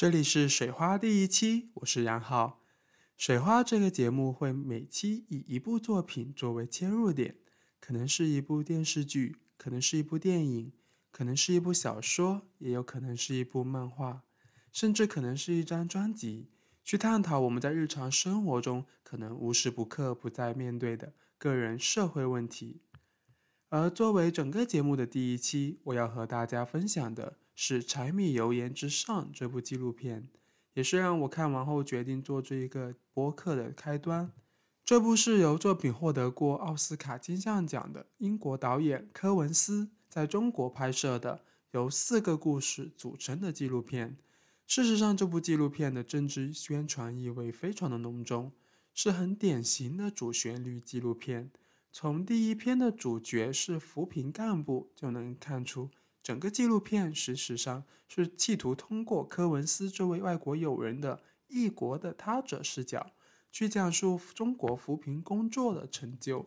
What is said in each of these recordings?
这里是水花第一期，我是杨浩。水花这个节目会每期以一部作品作为切入点，可能是一部电视剧，可能是一部电影，可能是一部小说，也有可能是一部漫画，甚至可能是一张专辑，去探讨我们在日常生活中可能无时不刻不在面对的个人社会问题。而作为整个节目的第一期，我要和大家分享的。是《柴米油盐之上》这部纪录片，也是让我看完后决定做这一个播客的开端。这部是由作品获得过奥斯卡金像奖的英国导演科文斯在中国拍摄的，由四个故事组成的纪录片。事实上，这部纪录片的政治宣传意味非常的浓重，是很典型的主旋律纪录片。从第一篇的主角是扶贫干部就能看出。整个纪录片事实上是企图通过科文斯这位外国友人的异国的他者视角，去讲述中国扶贫工作的成就。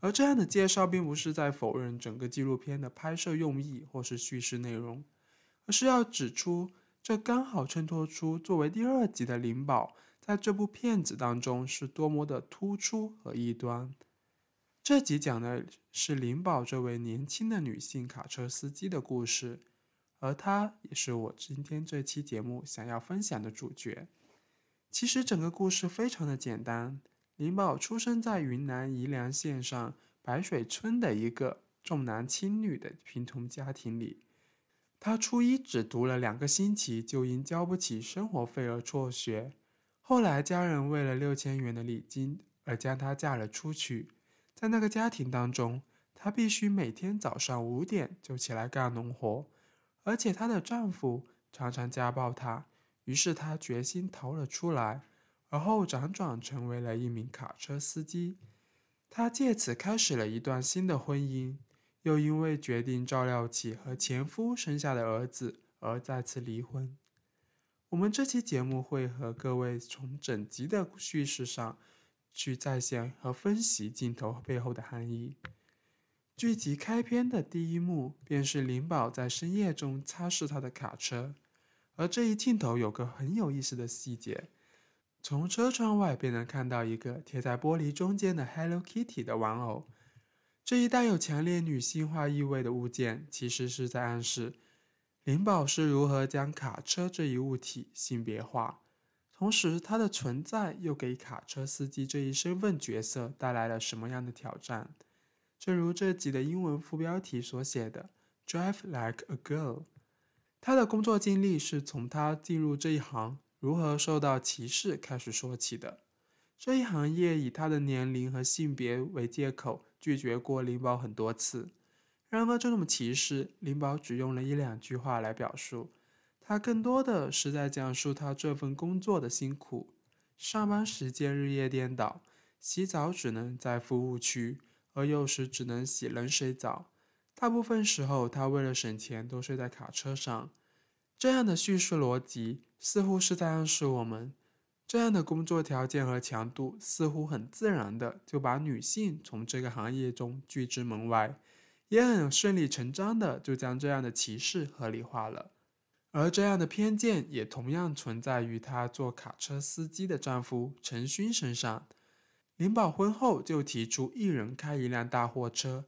而这样的介绍并不是在否认整个纪录片的拍摄用意或是叙事内容，而是要指出这刚好衬托出作为第二集的灵宝在这部片子当中是多么的突出和异端。这集讲的是灵宝这位年轻的女性卡车司机的故事，而她也是我今天这期节目想要分享的主角。其实整个故事非常的简单，灵宝出生在云南宜良县上白水村的一个重男轻女的贫穷家庭里。她初一只读了两个星期，就因交不起生活费而辍学。后来家人为了六千元的礼金而将她嫁了出去。在那个家庭当中，她必须每天早上五点就起来干农活，而且她的丈夫常常家暴她。于是她决心逃了出来，而后辗转成为了一名卡车司机。她借此开始了一段新的婚姻，又因为决定照料起和前夫生下的儿子而再次离婚。我们这期节目会和各位从整集的叙事上。去再现和分析镜头背后的含义。剧集开篇的第一幕便是灵宝在深夜中擦拭他的卡车，而这一镜头有个很有意思的细节：从车窗外便能看到一个贴在玻璃中间的 Hello Kitty 的玩偶。这一带有强烈女性化意味的物件，其实是在暗示灵宝是如何将卡车这一物体性别化。同时，它的存在又给卡车司机这一身份角色带来了什么样的挑战？正如这集的英文副标题所写的 “Drive like a girl”，他的工作经历是从他进入这一行如何受到歧视开始说起的。这一行业以他的年龄和性别为借口拒绝过灵宝很多次。然而，这种歧视，灵宝只用了一两句话来表述。他更多的是在讲述他这份工作的辛苦，上班时间日夜颠倒，洗澡只能在服务区，而有时只能洗冷水澡。大部分时候，他为了省钱都睡在卡车上。这样的叙述逻辑似乎是在暗示我们，这样的工作条件和强度似乎很自然的就把女性从这个行业中拒之门外，也很顺理成章的就将这样的歧视合理化了。而这样的偏见也同样存在于她做卡车司机的丈夫陈勋身上。林宝婚后就提出一人开一辆大货车，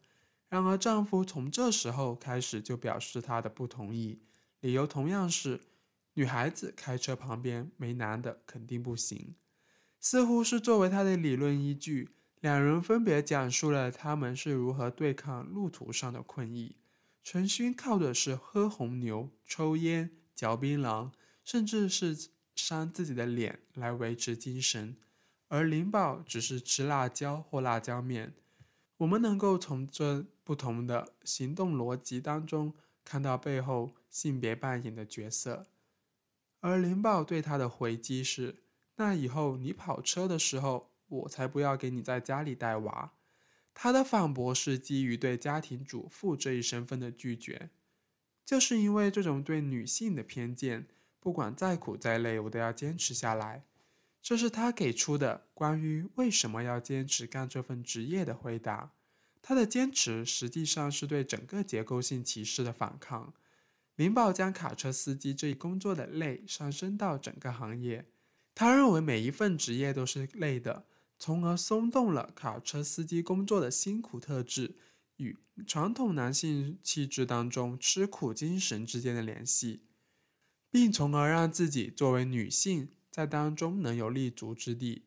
然而丈夫从这时候开始就表示他的不同意，理由同样是女孩子开车旁边没男的肯定不行。似乎是作为他的理论依据，两人分别讲述了他们是如何对抗路途上的困意。陈勋靠的是喝红牛、抽烟、嚼槟榔，甚至是扇自己的脸来维持精神，而灵宝只是吃辣椒或辣椒面。我们能够从这不同的行动逻辑当中看到背后性别扮演的角色。而灵宝对他的回击是：“那以后你跑车的时候，我才不要给你在家里带娃。”他的反驳是基于对家庭主妇这一身份的拒绝，就是因为这种对女性的偏见，不管再苦再累，我都要坚持下来。这是他给出的关于为什么要坚持干这份职业的回答。他的坚持实际上是对整个结构性歧视的反抗，林宝将卡车司机这一工作的累上升到整个行业。他认为每一份职业都是累的，从而松动了卡车司机工作的辛苦特质与传统男性气质当中吃苦精神之间的联系，并从而让自己作为女性在当中能有立足之地。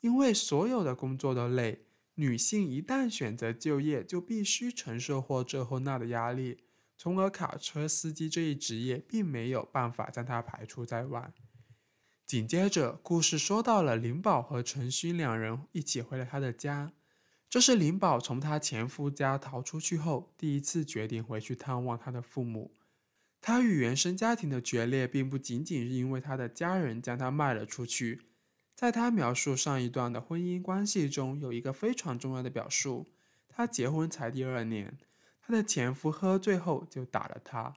因为所有的工作都累，女性一旦选择就业，就必须承受或这或那的压力。从而，卡车司机这一职业并没有办法将他排除在外。紧接着，故事说到了林宝和陈勋两人一起回了他的家。这是林宝从他前夫家逃出去后，第一次决定回去探望他的父母。他与原生家庭的决裂，并不仅仅是因为他的家人将他卖了出去。在他描述上一段的婚姻关系中，有一个非常重要的表述：他结婚才第二年。她的前夫喝醉后就打了她，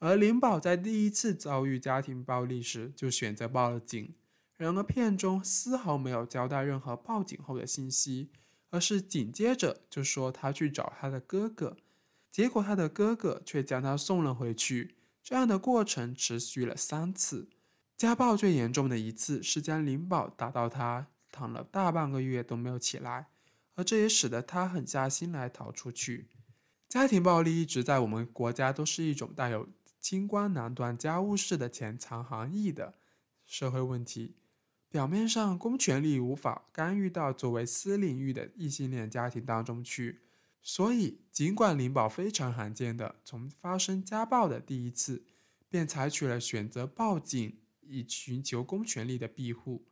而林宝在第一次遭遇家庭暴力时就选择报了警。然而片中丝毫没有交代任何报警后的信息，而是紧接着就说他去找他的哥哥，结果他的哥哥却将他送了回去。这样的过程持续了三次。家暴最严重的一次是将林宝打到他躺了大半个月都没有起来，而这也使得他狠下心来逃出去。家庭暴力一直在我们国家都是一种带有清官难断家务事的潜藏含义的社会问题。表面上，公权力无法干预到作为私领域的异性恋家庭当中去，所以尽管林宝非常罕见的从发生家暴的第一次便采取了选择报警以寻求公权力的庇护，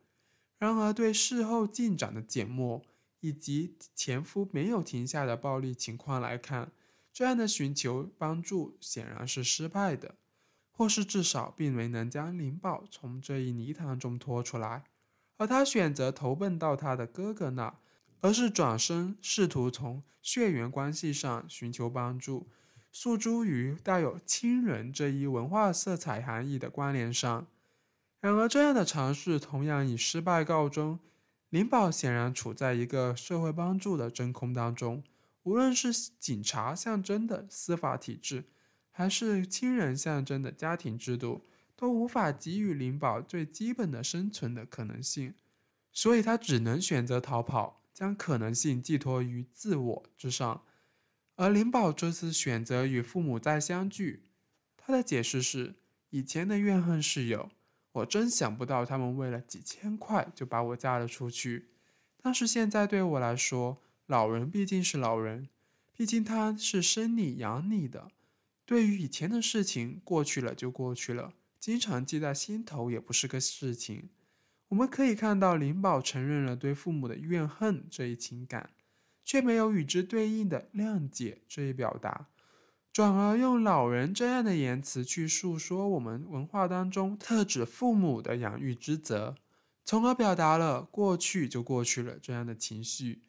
然而对事后进展的缄默以及前夫没有停下的暴力情况来看。这样的寻求帮助显然是失败的，或是至少并没能将林宝从这一泥潭中拖出来。而他选择投奔到他的哥哥那，而是转身试图从血缘关系上寻求帮助，诉诸于带有亲人这一文化色彩含义的关联上。然而，这样的尝试同样以失败告终。林宝显然处在一个社会帮助的真空当中。无论是警察象征的司法体制，还是亲人象征的家庭制度，都无法给予灵宝最基本的生存的可能性，所以他只能选择逃跑，将可能性寄托于自我之上。而灵宝这次选择与父母再相聚，他的解释是：以前的怨恨是有，我真想不到他们为了几千块就把我嫁了出去，但是现在对我来说。老人毕竟是老人，毕竟他是生你养你的。对于以前的事情，过去了就过去了，经常记在心头也不是个事情。我们可以看到，林宝承认了对父母的怨恨这一情感，却没有与之对应的谅解这一表达，转而用老人这样的言辞去诉说我们文化当中特指父母的养育之责，从而表达了过去就过去了这样的情绪。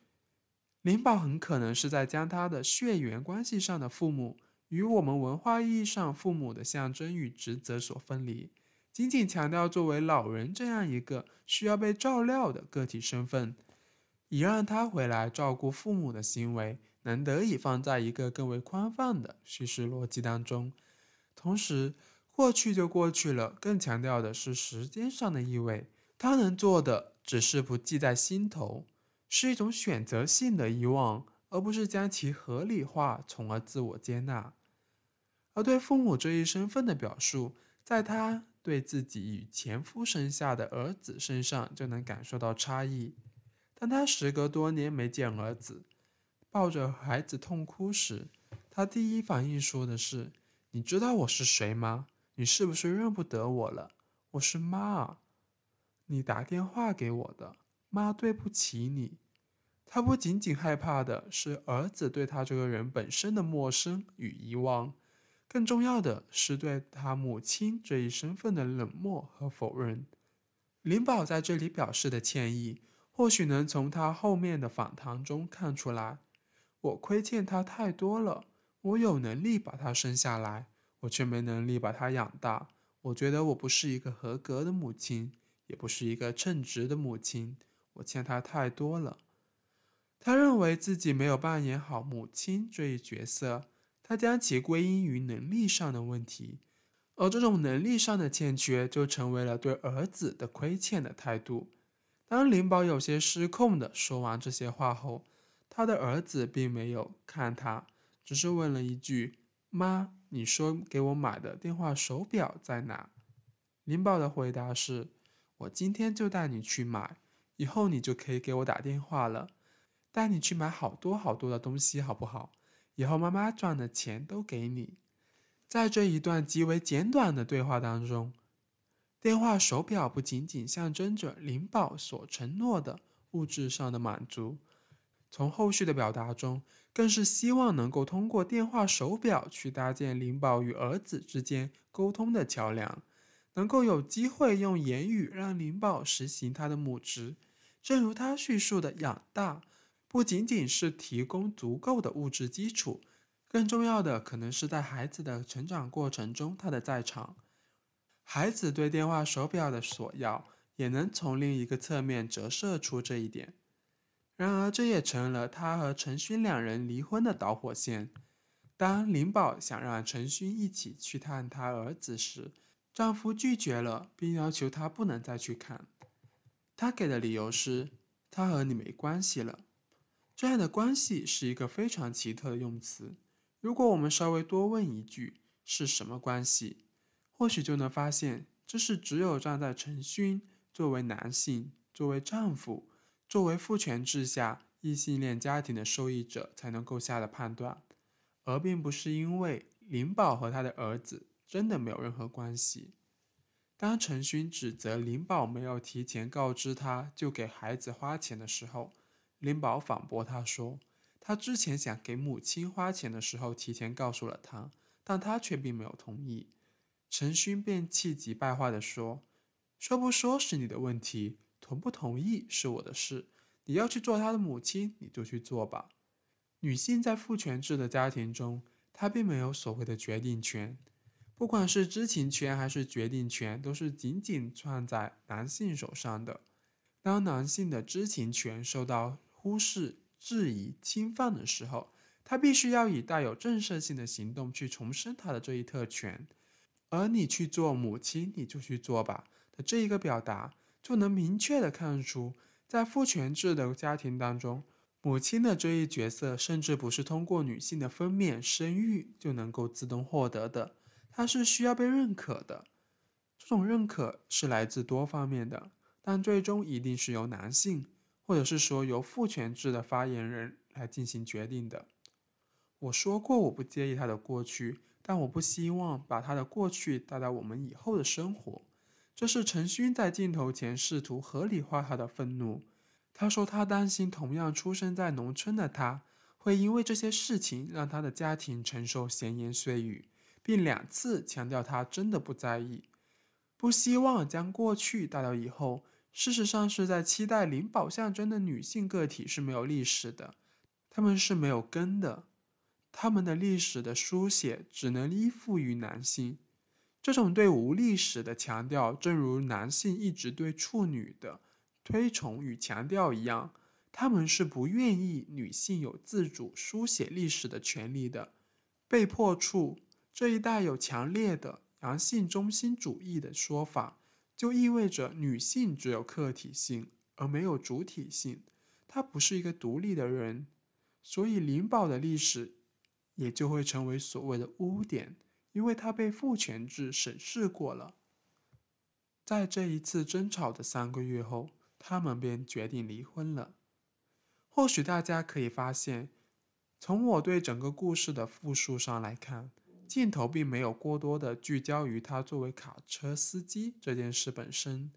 林宝很可能是在将他的血缘关系上的父母与我们文化意义上父母的象征与职责所分离，仅仅强调作为老人这样一个需要被照料的个体身份，以让他回来照顾父母的行为能得以放在一个更为宽泛的叙事逻辑当中。同时，过去就过去了，更强调的是时间上的意味。他能做的只是不记在心头。是一种选择性的遗忘，而不是将其合理化，从而自我接纳。而对父母这一身份的表述，在他对自己与前夫生下的儿子身上就能感受到差异。当他时隔多年没见儿子，抱着孩子痛哭时，他第一反应说的是：“你知道我是谁吗？你是不是认不得我了？我是妈，你打电话给我的。妈，对不起你。”他不仅仅害怕的是儿子对他这个人本身的陌生与遗忘，更重要的是对他母亲这一身份的冷漠和否认。林宝在这里表示的歉意，或许能从他后面的访谈中看出来。我亏欠他太多了，我有能力把他生下来，我却没能力把他养大。我觉得我不是一个合格的母亲，也不是一个称职的母亲。我欠他太多了。他认为自己没有扮演好母亲这一角色，他将其归因于能力上的问题，而这种能力上的欠缺，就成为了对儿子的亏欠的态度。当林宝有些失控的说完这些话后，他的儿子并没有看他，只是问了一句：“妈，你说给我买的电话手表在哪？”林宝的回答是：“我今天就带你去买，以后你就可以给我打电话了。带你去买好多好多的东西，好不好？以后妈妈赚的钱都给你。”在这一段极为简短的对话当中，电话手表不仅仅象征着灵宝所承诺的物质上的满足，从后续的表达中，更是希望能够通过电话手表去搭建灵宝与儿子之间沟通的桥梁，能够有机会用言语让灵宝实行他的母职。正如他叙述的，养大不仅仅是提供足够的物质基础。更重要的，可能是在孩子的成长过程中，他的在场。孩子对电话手表的索要，也能从另一个侧面折射出这一点。然而，这也成了他和陈勋两人离婚的导火线。当林宝想让陈勋一起去看他儿子时，丈夫拒绝了，并要求他不能再去看。他给的理由是：“他和你没关系了。”这样的关系是一个非常奇特的用词。如果我们稍微多问一句是什么关系，或许就能发现，这是只有站在陈勋作为男性、作为丈夫、作为父权制下异性恋家庭的受益者才能够下的判断，而并不是因为林宝和他的儿子真的没有任何关系。当陈勋指责林宝没有提前告知他就给孩子花钱的时候，林宝反驳他说。他之前想给母亲花钱的时候，提前告诉了他，但他却并没有同意。陈勋便气急败坏地说：“说不说是你的问题，同不同意是我的事。你要去做他的母亲，你就去做吧。女性在父权制的家庭中，她并没有所谓的决定权，不管是知情权还是决定权，都是紧紧攥在男性手上的。当男性的知情权受到忽视，质疑侵犯的时候，他必须要以带有震慑性的行动去重申他的这一特权。而你去做母亲，你就去做吧的这一个表达，就能明确的看出，在父权制的家庭当中，母亲的这一角色，甚至不是通过女性的分娩生育就能够自动获得的，它是需要被认可的。这种认可是来自多方面的，但最终一定是由男性。或者是说由父权制的发言人来进行决定的。我说过我不介意他的过去，但我不希望把他的过去带到我们以后的生活。这是陈勋在镜头前试图合理化他的愤怒。他说他担心同样出生在农村的他，会因为这些事情让他的家庭承受闲言碎语，并两次强调他真的不在意，不希望将过去带到以后。事实上，是在期待灵宝象征的女性个体是没有历史的，她们是没有根的，她们的历史的书写只能依附于男性。这种对无历史的强调，正如男性一直对处女的推崇与强调一样，他们是不愿意女性有自主书写历史的权利的。被迫处这一带有强烈的阳性中心主义的说法。就意味着女性只有客体性而没有主体性，她不是一个独立的人，所以灵宝的历史也就会成为所谓的污点，因为她被父权制审视过了。在这一次争吵的三个月后，他们便决定离婚了。或许大家可以发现，从我对整个故事的复述上来看。镜头并没有过多的聚焦于他作为卡车司机这件事本身，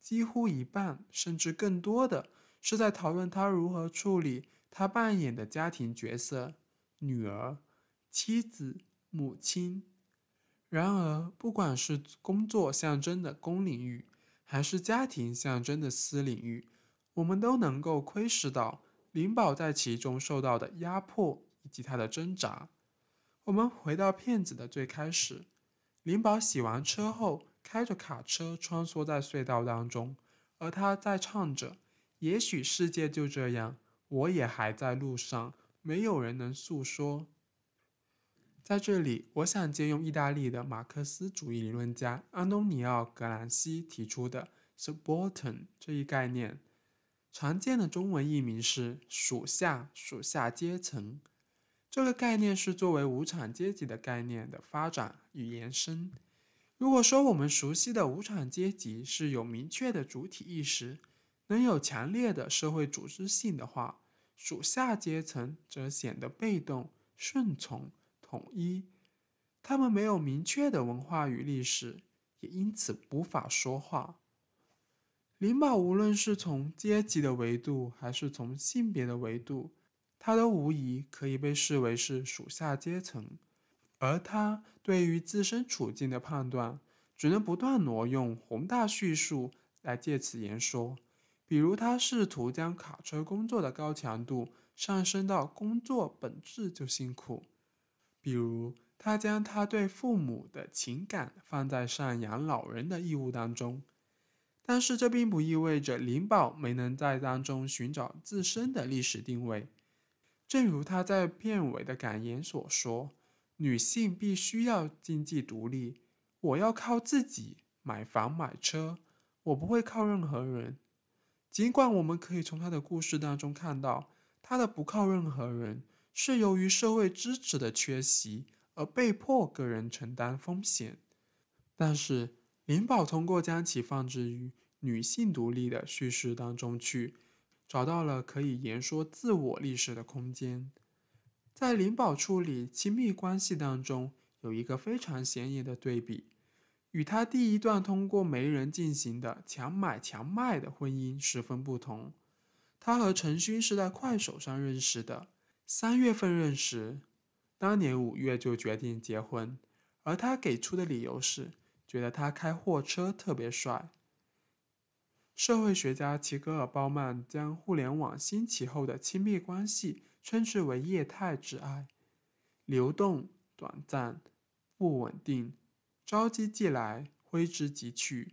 几乎一半甚至更多的是在讨论他如何处理他扮演的家庭角色——女儿、妻子、母亲。然而，不管是工作象征的公领域，还是家庭象征的私领域，我们都能够窥视到灵宝在其中受到的压迫以及他的挣扎。我们回到片子的最开始，林宝洗完车后，开着卡车穿梭在隧道当中，而他在唱着：“也许世界就这样，我也还在路上，没有人能诉说。”在这里，我想借用意大利的马克思主义理论家安东尼奥·格兰西提出的 “subaltern” 这一概念，常见的中文译名是“属下”、“属下阶层”。这个概念是作为无产阶级的概念的发展与延伸。如果说我们熟悉的无产阶级是有明确的主体意识，能有强烈的社会组织性的话，属下阶层则显得被动、顺从。统一，他们没有明确的文化与历史，也因此无法说话。灵宝无论是从阶级的维度，还是从性别的维度，他都无疑可以被视为是属下阶层。而他对于自身处境的判断，只能不断挪用宏大叙述来借此言说。比如，他试图将卡车工作的高强度上升到工作本质就辛苦。比如，他将他对父母的情感放在赡养老人的义务当中，但是这并不意味着灵宝没能在当中寻找自身的历史定位。正如他在片尾的感言所说：“女性必须要经济独立，我要靠自己买房买车，我不会靠任何人。”尽管我们可以从他的故事当中看到，他的不靠任何人。是由于社会支持的缺席而被迫个人承担风险，但是灵宝通过将其放置于女性独立的叙事当中去，找到了可以言说自我历史的空间。在灵宝处理亲密关系当中，有一个非常显眼的对比，与他第一段通过媒人进行的强买强卖的婚姻十分不同。他和陈勋是在快手上认识的。三月份认识，当年五月就决定结婚，而他给出的理由是觉得他开货车特别帅。社会学家齐格尔鲍曼将互联网兴起后的亲密关系称之为液态之爱，流动、短暂、不稳定，着急即来，挥之即去。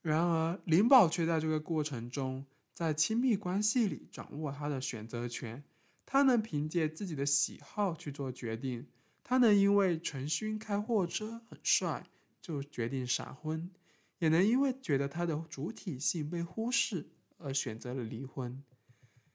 然而林宝却在这个过程中，在亲密关系里掌握他的选择权。他能凭借自己的喜好去做决定，他能因为陈勋开货车很帅就决定闪婚，也能因为觉得他的主体性被忽视而选择了离婚。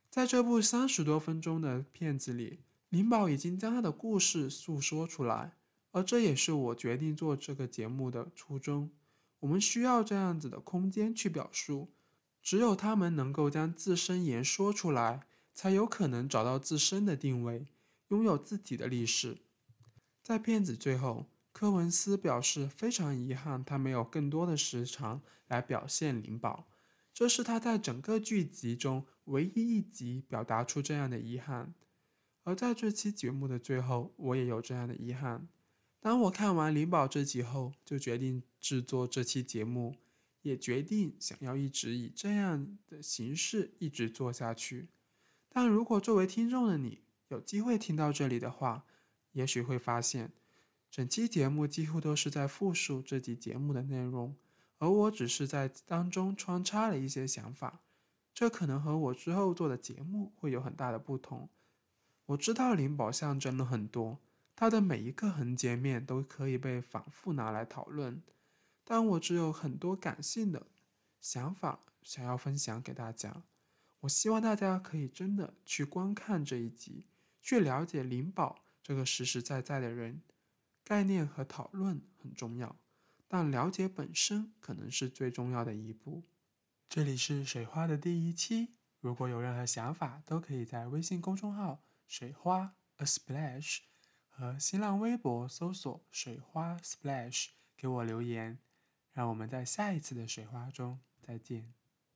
在这部三十多分钟的片子里，林宝已经将他的故事诉说出来，而这也是我决定做这个节目的初衷。我们需要这样子的空间去表述，只有他们能够将自身言说出来。才有可能找到自身的定位，拥有自己的历史。在片子最后，科文斯表示非常遗憾，他没有更多的时长来表现灵宝，这是他在整个剧集中唯一一集表达出这样的遗憾。而在这期节目的最后，我也有这样的遗憾。当我看完灵宝这集后，就决定制作这期节目，也决定想要一直以这样的形式一直做下去。但如果作为听众的你有机会听到这里的话，也许会发现，整期节目几乎都是在复述这集节目的内容，而我只是在当中穿插了一些想法，这可能和我之后做的节目会有很大的不同。我知道灵宝象征了很多，它的每一个横截面都可以被反复拿来讨论，但我只有很多感性的想法想要分享给大家。我希望大家可以真的去观看这一集，去了解灵宝这个实实在在的人。概念和讨论很重要，但了解本身可能是最重要的一步。这里是水花的第一期，如果有任何想法，都可以在微信公众号“水花 A Splash” 和新浪微博搜索“水花 Splash” 给我留言。让我们在下一次的水花中再见。